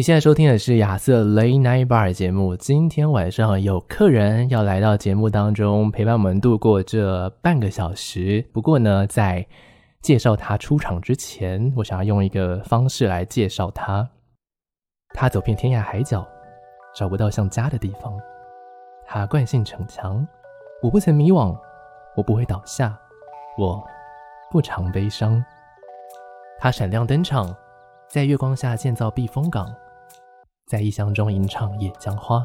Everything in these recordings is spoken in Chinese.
你现在收听的是亚瑟 Late Night Bar 节目。今天晚上有客人要来到节目当中，陪伴我们度过这半个小时。不过呢，在介绍他出场之前，我想要用一个方式来介绍他。他走遍天涯海角，找不到像家的地方。他惯性逞强，我不曾迷惘，我不会倒下，我不常悲伤。他闪亮登场，在月光下建造避风港。在异乡中吟唱《野江花》，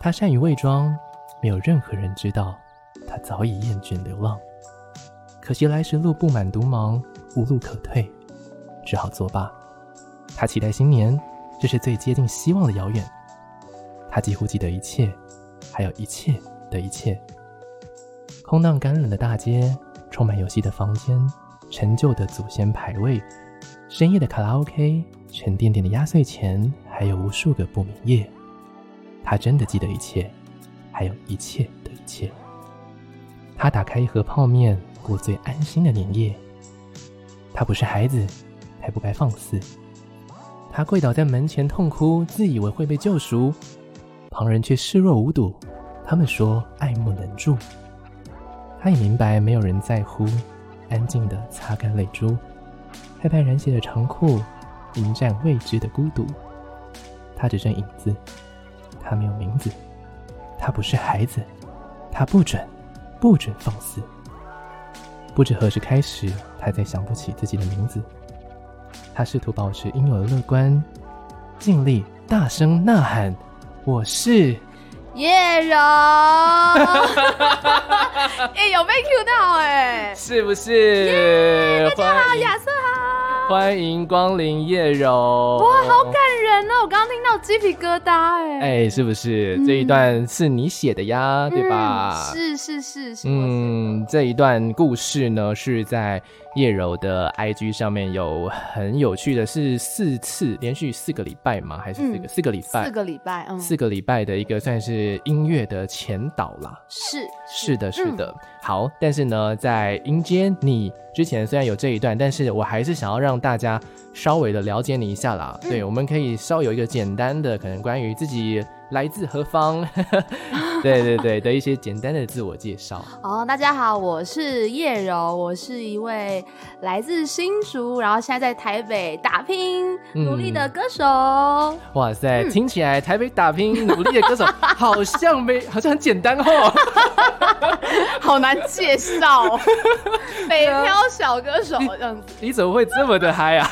他善于伪装，没有任何人知道他早已厌倦流浪。可惜来时路布满毒芒，无路可退，只好作罢。他期待新年，这是最接近希望的遥远。他几乎记得一切，还有一切的一切。空荡干冷的大街，充满游戏的房间，陈旧的祖先牌位，深夜的卡拉 OK，沉甸甸的压岁钱。还有无数个不眠夜，他真的记得一切，还有一切的一切。他打开一盒泡面，过最安心的年夜。他不是孩子，还不该放肆。他跪倒在门前痛哭，自以为会被救赎，旁人却视若无睹。他们说爱莫能助。他也明白没有人在乎，安静地擦干泪珠，拍拍染血的长裤，迎战未知的孤独。他只剩影子，他没有名字，他不是孩子，他不准，不准放肆。不知何时开始，他再想不起自己的名字。他试图保持应有的乐观，尽力大声呐喊：“我是叶柔。”哎，有被 Q 到哎，是不是？大家好，亚瑟好。欢迎光临叶柔，哇，好感人哦！我刚刚听到鸡皮疙瘩，哎，哎，是不是、嗯、这一段是你写的呀？对吧？是是是是。嗯，这一段故事呢，是在叶柔的 IG 上面有很有趣的，是四次连续四个礼拜吗？还是四个、嗯、四个礼拜？四个礼拜，嗯，四个礼拜的一个算是音乐的前导啦。是是，是的，是的。嗯、好，但是呢，在迎接你之前，虽然有这一段，但是我还是想要让大家稍微的了解你一下啦。嗯、对，我们可以稍有一个简单单的，可能关于自己来自何方，对对对的一些简单的自我介绍。哦，大家好，我是叶柔，我是一位来自新竹，然后现在在台北打拼努力的歌手。嗯、哇塞，嗯、听起来台北打拼努力的歌手好像没，好像很简单哦，好难介绍。北漂小歌手这样子你，你怎么会这么的嗨啊？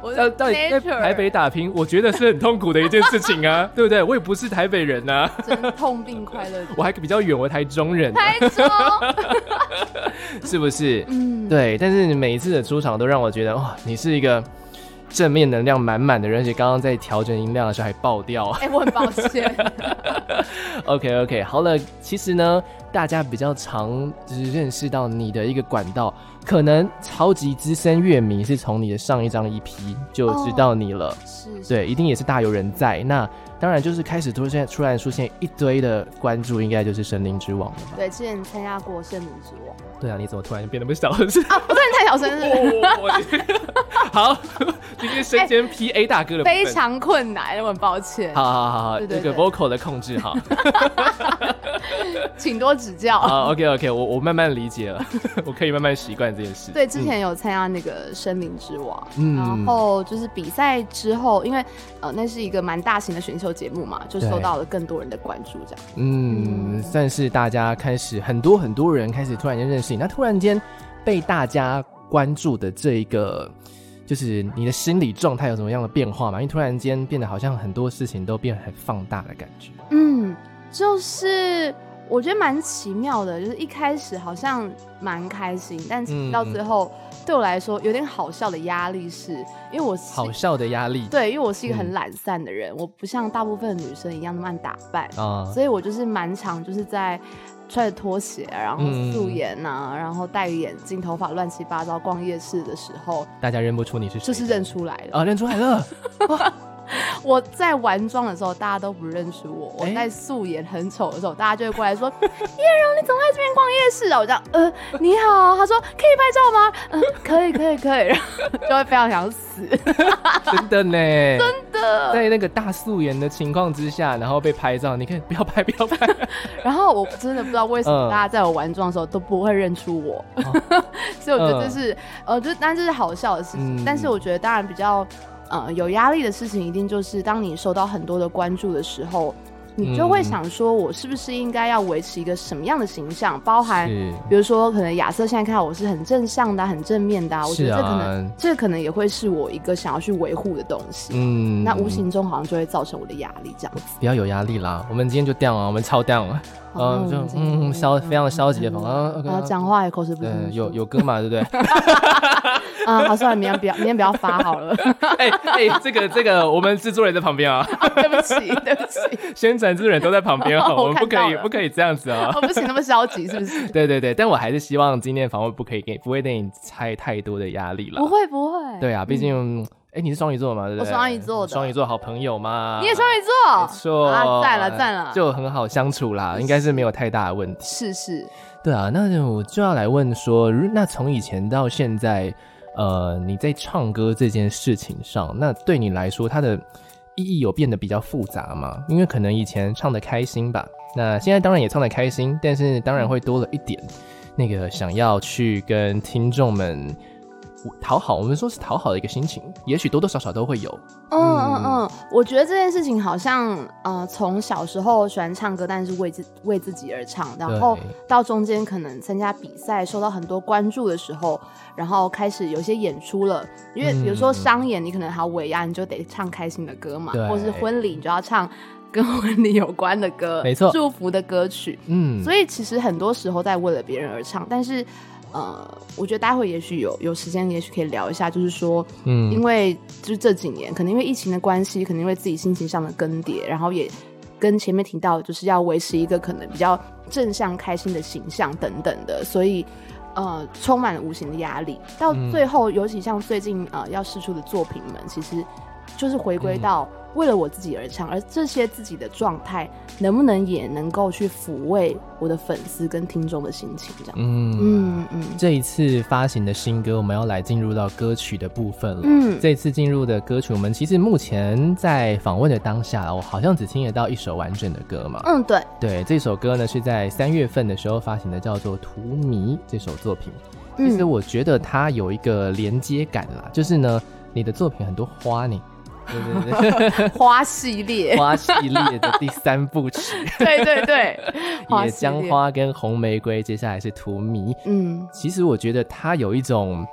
我到到底在台北打拼，我觉得是很痛苦的一件事情啊，对不对？我也不是台北人呐、啊，真痛并快乐。我还比较远，我台中人，台中 是不是？嗯，对。但是你每一次的出场都让我觉得，哇，你是一个正面能量满满的人，而且刚刚在调整音量的时候还爆掉。哎、欸，我很抱歉。OK OK，好了，其实呢。大家比较常就是认识到你的一个管道，可能超级资深乐迷是从你的上一张 EP 就知道你了，是、哦，对，一定也是大有人在。那当然就是开始出现突然出现一堆的关注，应该就是《神灵之王》了吧？对，之前参加过《森林之王》。对啊，你怎么突然变那么小声？啊，我突然太小声了。好，今天身兼 PA 大哥的、欸、非常困难，我很抱歉。好好好好，这个 vocal 的控制好。请多指教。好，OK OK，我我慢慢理解了，我可以慢慢习惯这件事。对，之前有参加那个《森林之王》，嗯，然后就是比赛之后，因为呃那是一个蛮大型的选秀节目嘛，就受到了更多人的关注，这样。嗯，嗯，算是大家开始很多很多人开始突然间认识你，那突然间被大家关注的这一个，就是你的心理状态有什么样的变化吗？因为突然间变得好像很多事情都变得很放大的感觉。嗯。就是我觉得蛮奇妙的，就是一开始好像蛮开心，但是到最后对我来说有点好笑的压力是，是因为我是好笑的压力，对，因为我是一个很懒散的人，嗯、我不像大部分的女生一样那么爱打扮啊，所以我就是蛮常就是在。穿着拖鞋，然后素颜呐、啊，嗯、然后戴眼镜，头发乱七八糟，逛夜市的时候，大家认不出你是谁，就是认出来了啊，认出来了。我在玩妆的时候，大家都不认识我。我在素颜很丑的时候，大家就会过来说：“ 叶蓉，你怎么在这边逛夜市啊？”我这样，呃，你好。他说：“可以拍照吗？”嗯，可以，可以，可以。然后就会非常想死。真的呢，真的。在那个大素颜的情况之下，然后被拍照，你可以不要拍，不要拍。然后我真的不知道为什么大家在我玩妆的时候都不会认出我，所以我觉得这是呃，就但这是好笑的事情。但是我觉得当然比较。呃，有压力的事情一定就是当你受到很多的关注的时候，你就会想说，我是不是应该要维持一个什么样的形象？包含，比如说，可能亚瑟现在看到我是很正向的、很正面的，我觉得这可能这可能也会是我一个想要去维护的东西。嗯，那无形中好像就会造成我的压力，这样子。不要有压力啦，我们今天就 down 啊，我们超 down 啊。嗯，就嗯消非常消极的方啊，讲话也口齿不清。有有歌嘛，对不对？啊，好，算了，明天不要，明天不要发好了。哎哎，这个这个，我们制作人在旁边啊。对不起，对不起，宣传制作人都在旁边啊，我们不可以不可以这样子啊。我不行，那么消极是不是？对对对，但我还是希望今天访问不可以给，不会给你猜太多的压力了。不会不会。对啊，毕竟。哎，你是双鱼座吗？对不对？我双鱼座的，双鱼座好朋友嘛。你也双鱼座，没错啊，赞了赞了，就很好相处啦，应该是没有太大的问题。是是，对啊，那我就要来问说，那从以前到现在，呃，你在唱歌这件事情上，那对你来说，它的意义有变得比较复杂吗？因为可能以前唱的开心吧，那现在当然也唱的开心，但是当然会多了一点那个想要去跟听众们。讨好，我们说是讨好的一个心情，也许多多少少都会有。嗯嗯嗯，我觉得这件事情好像，呃，从小时候喜欢唱歌，但是为自为自己而唱，然后到中间可能参加比赛，受到很多关注的时候，然后开始有些演出了。因为比如说商演，你可能还要尾牙，你就得唱开心的歌嘛，或是婚礼，你就要唱跟婚礼有关的歌，没错，祝福的歌曲。嗯，所以其实很多时候在为了别人而唱，但是。呃，我觉得待会也许有有时间，也许可以聊一下，就是说，嗯，因为就是这几年，可能因为疫情的关系，可能因为自己心情上的更迭，然后也跟前面提到，就是要维持一个可能比较正向、开心的形象等等的，所以呃，充满了无形的压力。到最后，嗯、尤其像最近呃要试出的作品们，其实就是回归到。为了我自己而唱，而这些自己的状态，能不能也能够去抚慰我的粉丝跟听众的心情？这样，嗯嗯嗯。这一次发行的新歌，我们要来进入到歌曲的部分了。嗯，这次进入的歌曲，我们其实目前在访问的当下，我好像只听得到一首完整的歌嘛。嗯，对对，这首歌呢是在三月份的时候发行的，叫做《荼蘼》这首作品。其实我觉得它有一个连接感啦，就是呢，你的作品很多花呢。对对对，花系列，花系列的第三部曲，对 对对，野姜花跟红玫瑰，接下来是荼蘼。嗯，其实我觉得它有一种，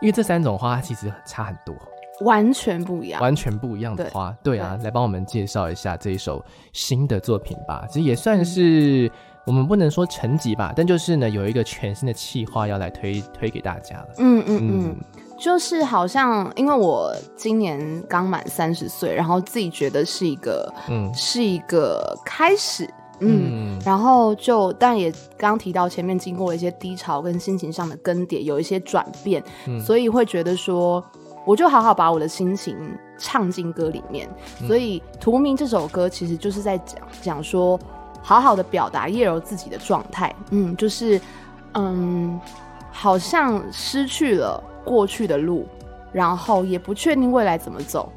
因为这三种花其实差很多，完全不一样，完全不一样的花。对，对啊，对来帮我们介绍一下这一首新的作品吧。其实也算是、嗯、我们不能说成绩吧，但就是呢，有一个全新的企划要来推推给大家了。嗯。嗯嗯就是好像，因为我今年刚满三十岁，然后自己觉得是一个，嗯，是一个开始，嗯，嗯。然后就，但也刚刚提到前面经过了一些低潮跟心情上的更迭，有一些转变，嗯，所以会觉得说，我就好好把我的心情唱进歌里面，嗯，所以《图名》这首歌其实就是在讲讲说，好好的表达叶柔自己的状态，嗯，就是，嗯，好像失去了。过去的路，然后也不确定未来怎么走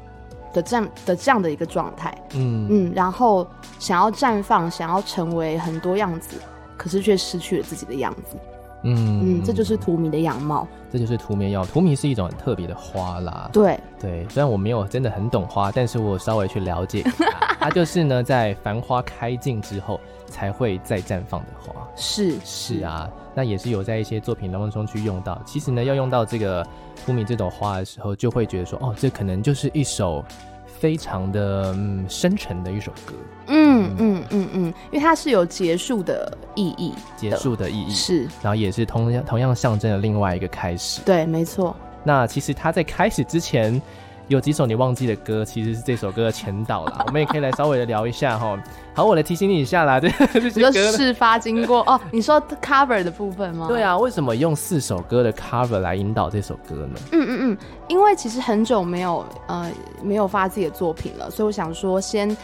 的这样的这样的一个状态，嗯。嗯，然后想要绽放，想要成为很多样子，可是却失去了自己的样子，嗯。嗯，这就是荼蘼的样貌，这就是荼蘼药。荼蘼是一种很特别的花啦，对。对，虽然我没有真的很懂花，但是我稍微去了解它，它就是呢在繁花开尽之后才会再绽放的花，是是啊。那也是有在一些作品当中去用到。其实呢，要用到这个荼蘼这朵花的时候，就会觉得说，哦，这可能就是一首非常的嗯深沉的一首歌。嗯嗯嗯嗯，因为它是有结束的意义，结束的意义是，然后也是同样同样象征了另外一个开始。对，没错。那其实它在开始之前有几首你忘记的歌，其实是这首歌的前导啦。我们也可以来稍微的聊一下哈。好，我来提醒你一下啦，这这些歌事发经过哦。你说 cover 的部分吗？对啊，为什么用四首歌的 cover 来引导这首歌呢？嗯嗯嗯，因为其实很久没有呃没有发自己的作品了，所以我想说先。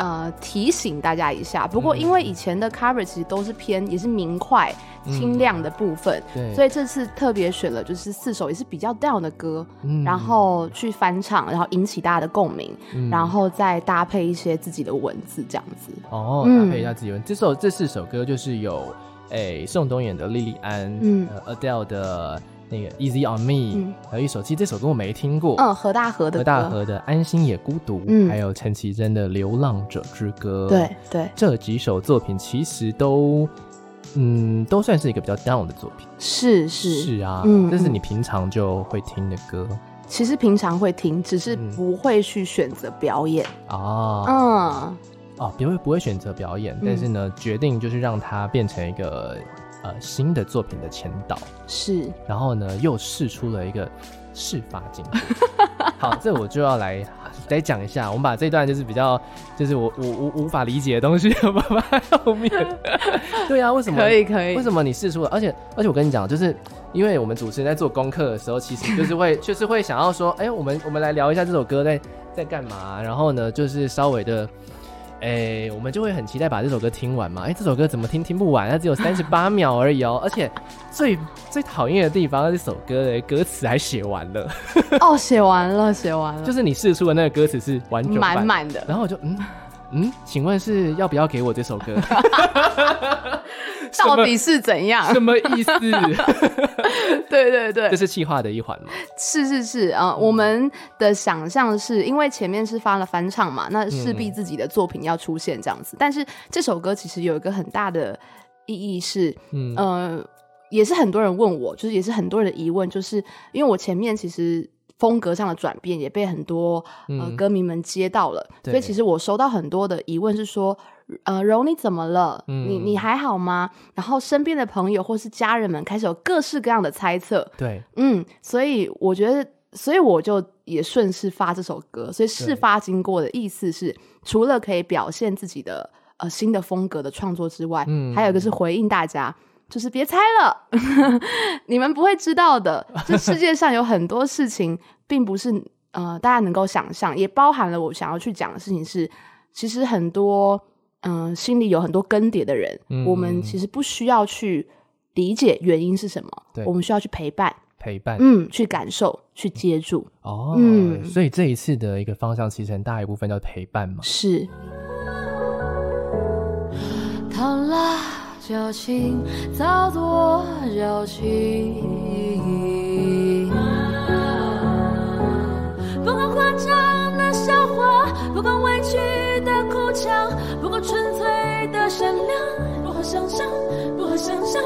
呃，提醒大家一下。不过，因为以前的 cover 其实都是偏也是明快、清亮的部分，所以这次特别选了就是四首也是比较 down 的歌，嗯、然后去翻唱，然后引起大家的共鸣，嗯、然后再搭配一些自己的文字，这样子。哦，搭配一下自己文。嗯、这首这四首歌就是有，诶、欸，宋冬野的《莉莉安》，嗯、呃，Adele 的。那个 Easy on Me，嗯，还有一首，其实这首歌我没听过。嗯，何大河的。何大河的《安心也孤独》，嗯，还有陈绮贞的《流浪者之歌》。对对，这几首作品其实都，嗯，都算是一个比较 down 的作品。是是是啊，嗯，这是你平常就会听的歌。其实平常会听，只是不会去选择表演。哦，嗯，哦，不会不会选择表演，但是呢，决定就是让它变成一个。呃，新的作品的前导是，然后呢，又试出了一个事发经过。好，这我就要来再讲一下，我们把这段就是比较，就是我我无无法理解的东西，放在后面。对啊，为什么？可以可以。为什么你试出了？而且而且我跟你讲，就是因为我们主持人在做功课的时候，其实就是会 就是会想要说，哎、欸，我们我们来聊一下这首歌在在干嘛，然后呢，就是稍微的。哎、欸，我们就会很期待把这首歌听完嘛。哎、欸，这首歌怎么听听不完？它只有三十八秒而已哦、喔。而且最最讨厌的地方，这首歌的歌词还写完了。哦，写完了，写完了。就是你试出的那个歌词是完整满满的。然后我就嗯嗯，请问是要不要给我这首歌？到底是怎样？什么意思？对对对，这是企划的一环吗？是是是啊、呃，我们的想象是因为前面是发了翻唱嘛，那势必自己的作品要出现这样子。嗯、但是这首歌其实有一个很大的意义是，嗯呃，也是很多人问我，就是也是很多人的疑问，就是因为我前面其实。风格上的转变也被很多呃歌迷们接到了，嗯、所以其实我收到很多的疑问是说，呃，柔你怎么了？嗯、你你还好吗？然后身边的朋友或是家人们开始有各式各样的猜测。对，嗯，所以我觉得，所以我就也顺势发这首歌。所以事发经过的意思是，除了可以表现自己的呃新的风格的创作之外，嗯，还有一个是回应大家。就是别猜了，你们不会知道的。这世界上有很多事情，并不是呃大家能够想象，也包含了我想要去讲的事情是，其实很多嗯、呃、心里有很多更迭的人，嗯、我们其实不需要去理解原因是什么，对我们需要去陪伴，陪伴，嗯，去感受，去接住。哦，嗯，所以这一次的一个方向，其实很大一部分叫陪伴嘛。是。矫情造作矫情，不管夸张的笑话，不管委屈的哭腔，不管纯粹的善良，不可想象，不可想象，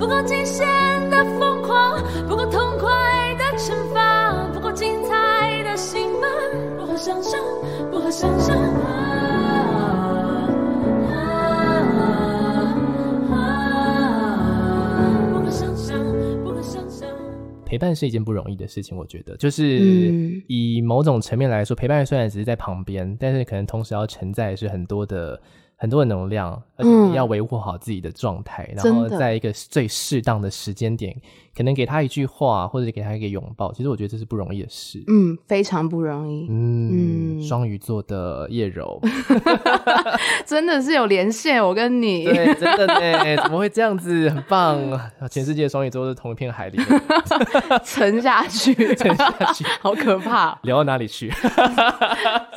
不管惊险的疯狂，不管痛快的惩罚，不管精彩的刑罚，不可想象，不可想象。陪伴是一件不容易的事情，我觉得，就是以某种层面来说，陪伴虽然只是在旁边，但是可能同时要承载是很多的。很多的能量，而且你要维护好自己的状态，嗯、然后在一个最适当的时间点，可能给他一句话，或者给他一个拥抱。其实我觉得这是不容易的事，嗯，非常不容易。嗯，双鱼座的叶柔，真的是有连线，我跟你，对，真的呢，怎么会这样子？很棒，全世界双鱼座是同一片海里，沉下去，沉下去，好可怕，聊到哪里去？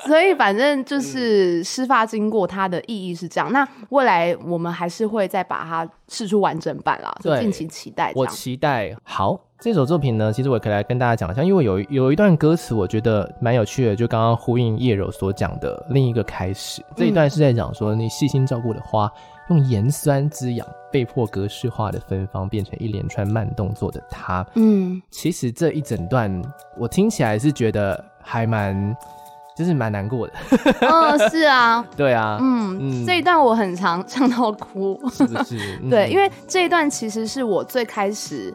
所以反正就是事发经过它的意义。是这样，那未来我们还是会再把它释出完整版啦，就敬请期待。我期待。好，这首作品呢，其实我可以来跟大家讲一下，因为有有一段歌词，我觉得蛮有趣的，就刚刚呼应叶柔所讲的另一个开始。这一段是在讲说，你细心照顾的花，用盐酸滋养，被迫格式化的芬芳，变成一连串慢动作的它。嗯，其实这一整段我听起来是觉得还蛮。就是蛮难过的，嗯，是啊，对啊，嗯，嗯，这一段我很常唱到哭，是不是？对，嗯、因为这一段其实是我最开始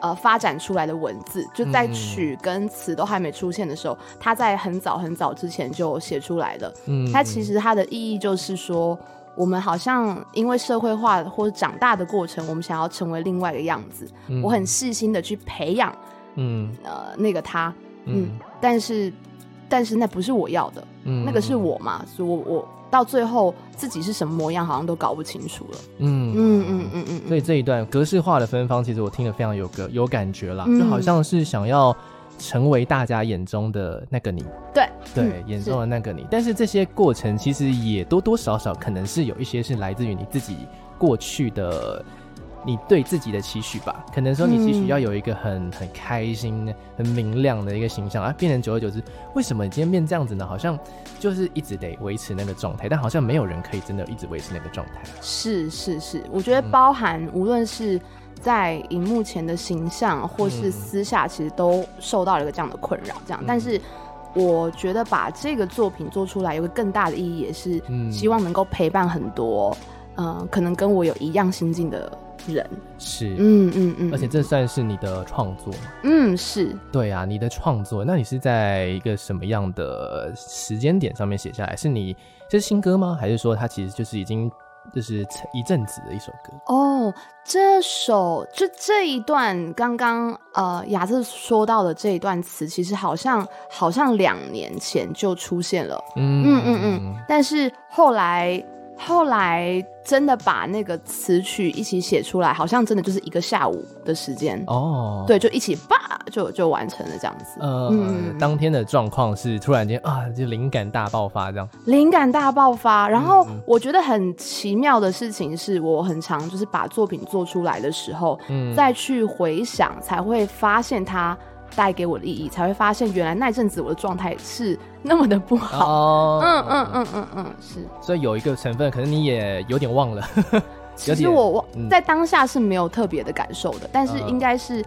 呃发展出来的文字，就在曲跟词都还没出现的时候，他在很早很早之前就写出来了。嗯，它其实它的意义就是说，我们好像因为社会化或者长大的过程，我们想要成为另外一个样子。嗯、我很细心的去培养，嗯。呃那个他，嗯，嗯。但是但是那不是我要的，嗯，那个是我嘛，所以我我到最后自己是什么模样，好像都搞不清楚了。嗯嗯嗯嗯嗯。所以这一段格式化的芬芳，其实我听得非常有个有感觉啦，嗯、就好像是想要。成为大家眼中的那个你，对对，嗯、眼中的那个你。但是这些过程其实也多多少少可能是有一些是来自于你自己过去的，你对自己的期许吧。可能说你期许要有一个很、嗯、很开心、很明亮的一个形象啊，变成久而久之，为什么你今天变这样子呢？好像就是一直得维持那个状态，但好像没有人可以真的一直维持那个状态。是是是，我觉得包含无论是。在荧幕前的形象，或是私下，其实都受到了一个这样的困扰。这样，嗯、但是我觉得把这个作品做出来，有个更大的意义，也是希望能够陪伴很多，嗯、呃，可能跟我有一样心境的人。是，嗯嗯嗯，嗯而且这算是你的创作。嗯，是。对啊，你的创作，那你是在一个什么样的时间点上面写下来？是你这是新歌吗？还是说它其实就是已经？就是一阵子的一首歌哦，这首就这一段刚刚呃雅瑟说到的这一段词，其实好像好像两年前就出现了，嗯嗯嗯嗯，但是后来。后来真的把那个词曲一起写出来，好像真的就是一个下午的时间哦。对，就一起吧，就就完成了这样子。呃、嗯，当天的状况是突然间啊，就灵感大爆发这样。灵感大爆发，然后我觉得很奇妙的事情是，我很常就是把作品做出来的时候，嗯，再去回想，才会发现它。带给我的意义，才会发现原来那阵子我的状态是那么的不好。哦，嗯嗯嗯嗯嗯，是。所以有一个成分，可能你也有点忘了。其实我忘在当下是没有特别的感受的，但是应该是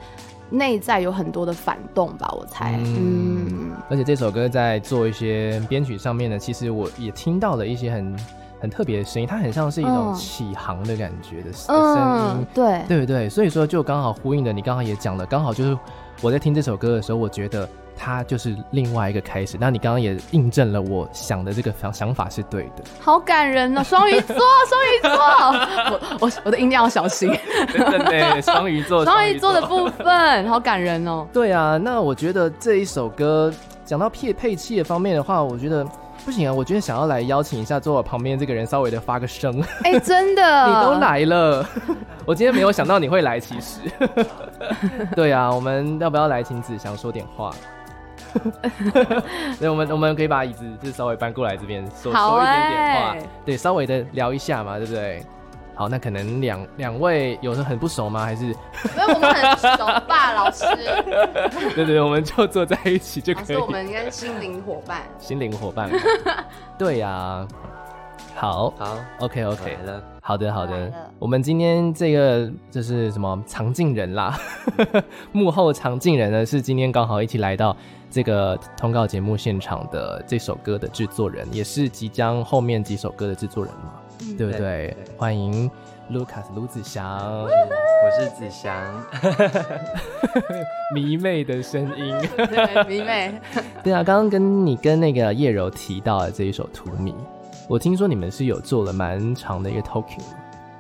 内在有很多的反动吧，我猜。嗯。而且这首歌在做一些编曲上面呢，其实我也听到了一些很很特别的声音，它很像是一种起航的感觉的声音。对，对不对？所以说就刚好呼应的，你刚刚也讲了，刚好就是。我在听这首歌的时候，我觉得它就是另外一个开始。那你刚刚也印证了我想的这个想想法是对的。好感人哦，双鱼座，双鱼座，我我我的音量要小心。真的对，双鱼座，双鱼座的部分好感人哦。对啊，那我觉得这一首歌讲到配配器的方面的话，我觉得。不行啊！我觉得想要来邀请一下坐我旁边这个人，稍微的发个声。哎、欸，真的，你都来了，我今天没有想到你会来，其实。对啊，我们要不要来请子祥说点话？对，我们我们可以把椅子就稍微搬过来这边说、欸、说一点点话，对，稍微的聊一下嘛，对不对？好，那可能两两位有时候很不熟吗？还是？没有我们很熟吧，老师。对对对，我们就坐在一起就可以。我们应该心灵伙伴。心灵伙伴。对呀、啊。好。好。OK OK 了。好的好的。我们今天这个就是什么藏镜人啦，幕后藏镜人呢，是今天刚好一起来到这个通告节目现场的这首歌的制作人，也是即将后面几首歌的制作人嘛。对不对？欢迎 Lucas 卢子祥，我是子祥，迷妹的声音，对，迷妹。对啊，刚刚跟你跟那个叶柔提到的这一首《荼蘼》，我听说你们是有做了蛮长的一个 talking。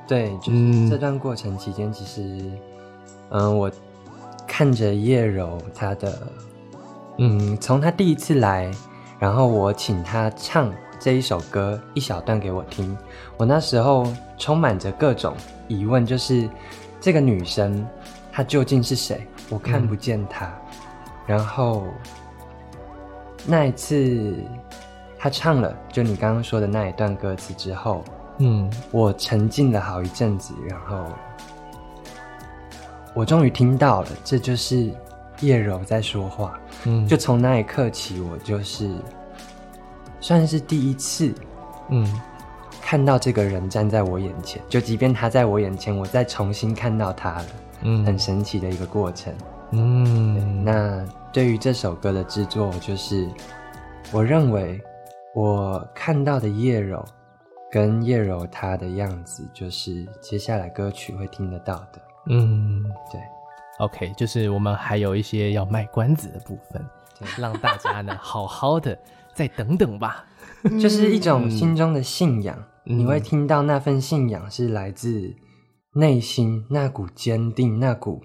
对，就是这段过程期间，其实，嗯、呃，我看着叶柔她的，嗯，从她第一次来，然后我请她唱。这一首歌一小段给我听，我那时候充满着各种疑问，就是这个女生她究竟是谁？我看不见她。嗯、然后那一次她唱了，就你刚刚说的那一段歌词之后，嗯，我沉浸了好一阵子，然后我终于听到了，这就是叶柔在说话。嗯，就从那一刻起，我就是。算是第一次，嗯，看到这个人站在我眼前，就即便他在我眼前，我再重新看到他了，嗯，很神奇的一个过程，嗯。那对于这首歌的制作，就是我认为我看到的叶柔跟叶柔她的样子，就是接下来歌曲会听得到的，嗯，对。OK，就是我们还有一些要卖关子的部分，对让大家呢好好的再等等吧。就是一种心中的信仰，嗯、你会听到那份信仰是来自内心那股坚定，那股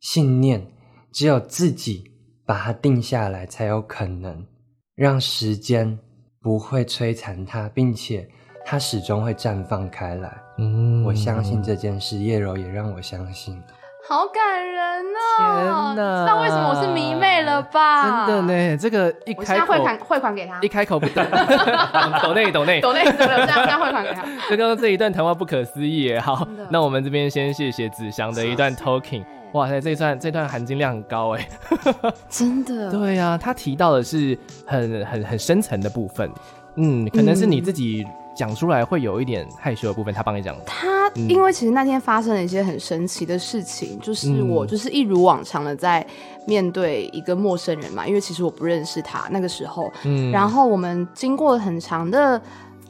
信念，只有自己把它定下来，才有可能让时间不会摧残它，并且它始终会绽放开来。嗯，我相信这件事，叶柔也让我相信。好感人哦！天哪，知道为什么我是迷妹了吧？真的呢，这个一开口，我现在汇款汇款给他，一开口不对，抖内懂内懂内，怎么了？这样这样汇款给他。刚刚这一段谈话不可思议耶！好，那我们这边先谢谢子祥的一段 talking。哇塞，这一段这段含金量很高哎，真的。对呀、啊，他提到的是很很很深层的部分，嗯，可能是你自己。讲出来会有一点害羞的部分，他帮你讲。他因为其实那天发生了一些很神奇的事情，嗯、就是我就是一如往常的在面对一个陌生人嘛，因为其实我不认识他那个时候。嗯，然后我们经过了很长的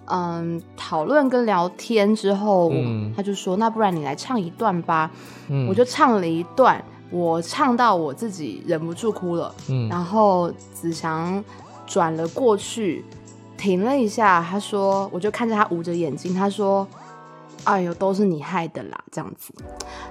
嗯讨论跟聊天之后，嗯、他就说：“那不然你来唱一段吧。”嗯，我就唱了一段，我唱到我自己忍不住哭了。嗯，然后子祥转了过去。停了一下，他说：“我就看着他捂着眼睛，他说：‘哎呦，都是你害的啦，这样子。’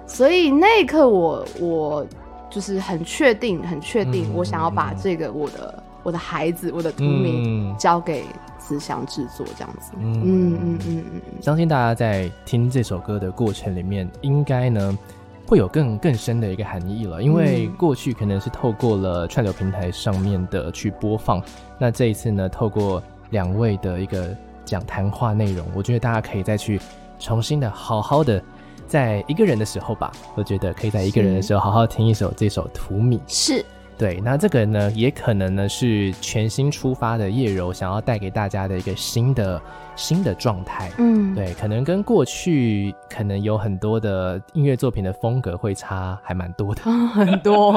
所以那一刻我，我我就是很确定，很确定，我想要把这个我的我的孩子，我的图名交给慈祥制作，这样子。嗯嗯嗯嗯嗯，嗯相信大家在听这首歌的过程里面，应该呢会有更更深的一个含义了，因为过去可能是透过了串流平台上面的去播放，那这一次呢，透过。两位的一个讲谈话内容，我觉得大家可以再去重新的好好的，在一个人的时候吧，我觉得可以在一个人的时候好好听一首这首《荼蘼》。是。对，那这个呢，也可能呢是全新出发的叶柔想要带给大家的一个新的新的状态。嗯，对，可能跟过去可能有很多的音乐作品的风格会差还蛮多的。哦，很多，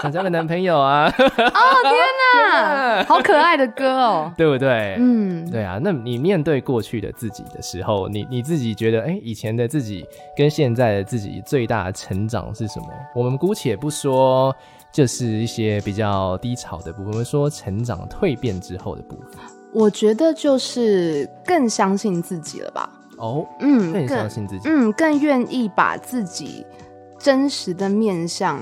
想交个男朋友啊！哦，天哪，好可爱的歌哦，对不对？嗯，对啊。那你面对过去的自己的时候，你你自己觉得，哎，以前的自己跟现在的自己最大的成长是什么？我们姑且不说。就是一些比较低潮的部分，我们说成长蜕变之后的部分。我觉得就是更相信自己了吧。哦，嗯，更相信自己，嗯，更愿意把自己真实的面相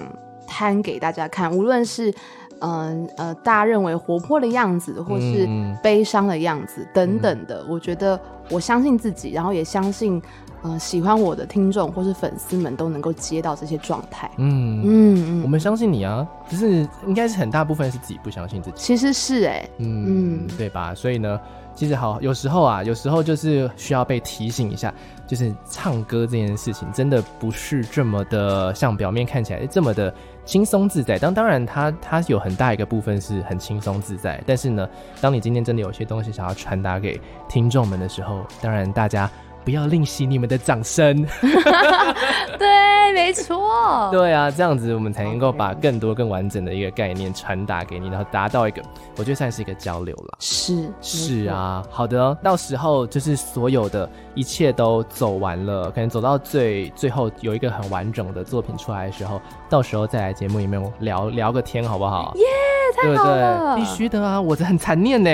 摊给大家看，无论是嗯呃，呃大家认为活泼的样子，或是悲伤的样子、嗯、等等的。我觉得我相信自己，然后也相信。呃，喜欢我的听众或是粉丝们都能够接到这些状态。嗯嗯嗯，我们相信你啊，只是应该是很大部分是自己不相信自己。其实是哎、欸，嗯嗯，对吧？所以呢，其实好，有时候啊，有时候就是需要被提醒一下，就是唱歌这件事情真的不是这么的像表面看起来这么的轻松自在。当当然它，它它有很大一个部分是很轻松自在，但是呢，当你今天真的有些东西想要传达给听众们的时候，当然大家。不要吝惜你们的掌声。对，没错。对啊，这样子我们才能够把更多、更完整的一个概念传达给你，然后达到一个，我觉得算是一个交流了。是，是啊。好的，到时候就是所有的一切都走完了，可能走到最最后有一个很完整的作品出来的时候，到时候再来节目里面聊聊个天，好不好？耶，yeah, 太好了，对对，必须的啊！我这很残念呢。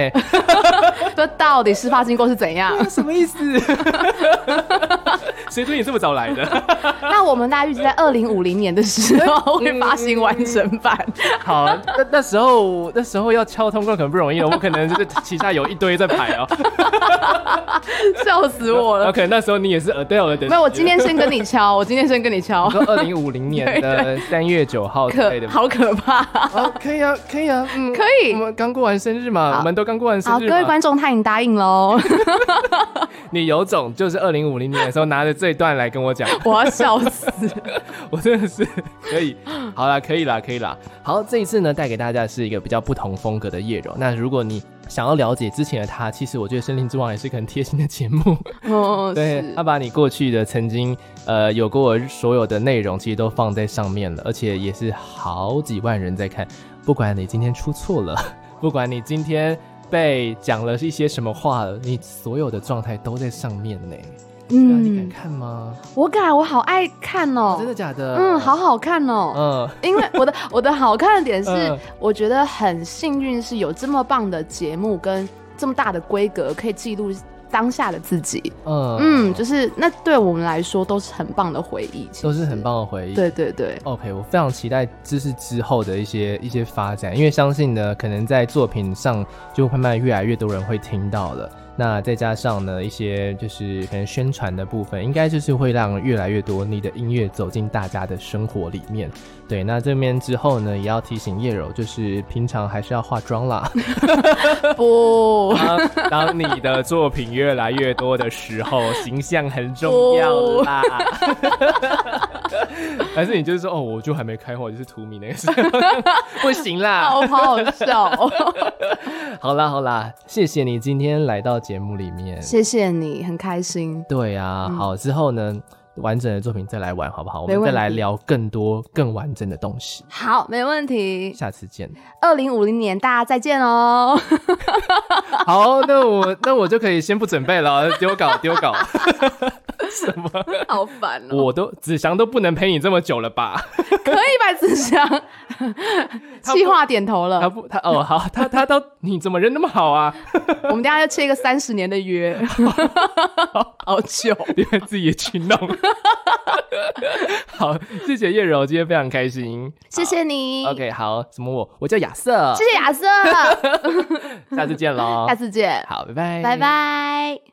说到底事发经过是怎样？什么意思？谁说你这么早来的？那我们大概预计在二零五零年的时候会发行完整版。好，那那时候那时候要敲通关可能不容易了，我可能就是旗下有一堆在排哦。笑死我了！可能那时候你也是 Adele 的。没有，我今天先跟你敲，我今天先跟你敲。说二零五零年的三月九号可以的，好可怕。可以啊，可以啊，嗯，可以。我们刚过完生日嘛，我们都刚过完生日。好，各位观众，他已经答应喽。你有种，就是二零五零年的时候拿着这一段来跟我讲，我要笑死！我真的是可以，好啦，可以啦，可以啦。好，这一次呢，带给大家是一个比较不同风格的叶柔。那如果你想要了解之前的他，其实我觉得《森林之王》也是个很贴心的节目哦。对，他把你过去的曾经呃有过所有的内容，其实都放在上面了，而且也是好几万人在看。不管你今天出错了，不管你今天。被讲了一些什么话了？你所有的状态都在上面呢。嗯，你敢看吗？我敢，我好爱看哦。真的假的？嗯，好好看哦。嗯，因为我的 我的好看的点是，我觉得很幸运是有这么棒的节目跟这么大的规格可以记录。当下的自己，嗯嗯，就是那对我们来说都是很棒的回忆，都是很棒的回忆。对对对，OK，我非常期待这是之后的一些一些发展，因为相信呢，可能在作品上就慢慢越来越多人会听到了。那再加上呢，一些就是可能宣传的部分，应该就是会让越来越多你的音乐走进大家的生活里面。对，那这边之后呢，也要提醒叶柔，就是平常还是要化妆啦。不当，当你的作品越来越多的时候，形象很重要啦。还是你就是说，哦，我就还没开化，就是图米那个 不行啦，好好笑。好啦好啦，谢谢你今天来到节目里面，谢谢你，很开心。对啊，嗯、好，之后呢，完整的作品再来玩好不好？我们再来聊更多更完整的东西。好，没问题。下次见。二零五零年大家再见哦。好，那我 那我就可以先不准备了，丢稿 丢稿。什么？好烦哦！我都子祥都不能陪你这么久了吧？可以吧，子祥？气话点头了。他不，他哦，好，他他都，你怎么人那么好啊？我们等下要签一个三十年的约，好久，你们自己也去弄。好，谢谢叶柔，今天非常开心。谢谢你。OK，好，什么我？我叫亚瑟。谢谢亚瑟。下次见喽。下次见。好，拜拜。拜拜。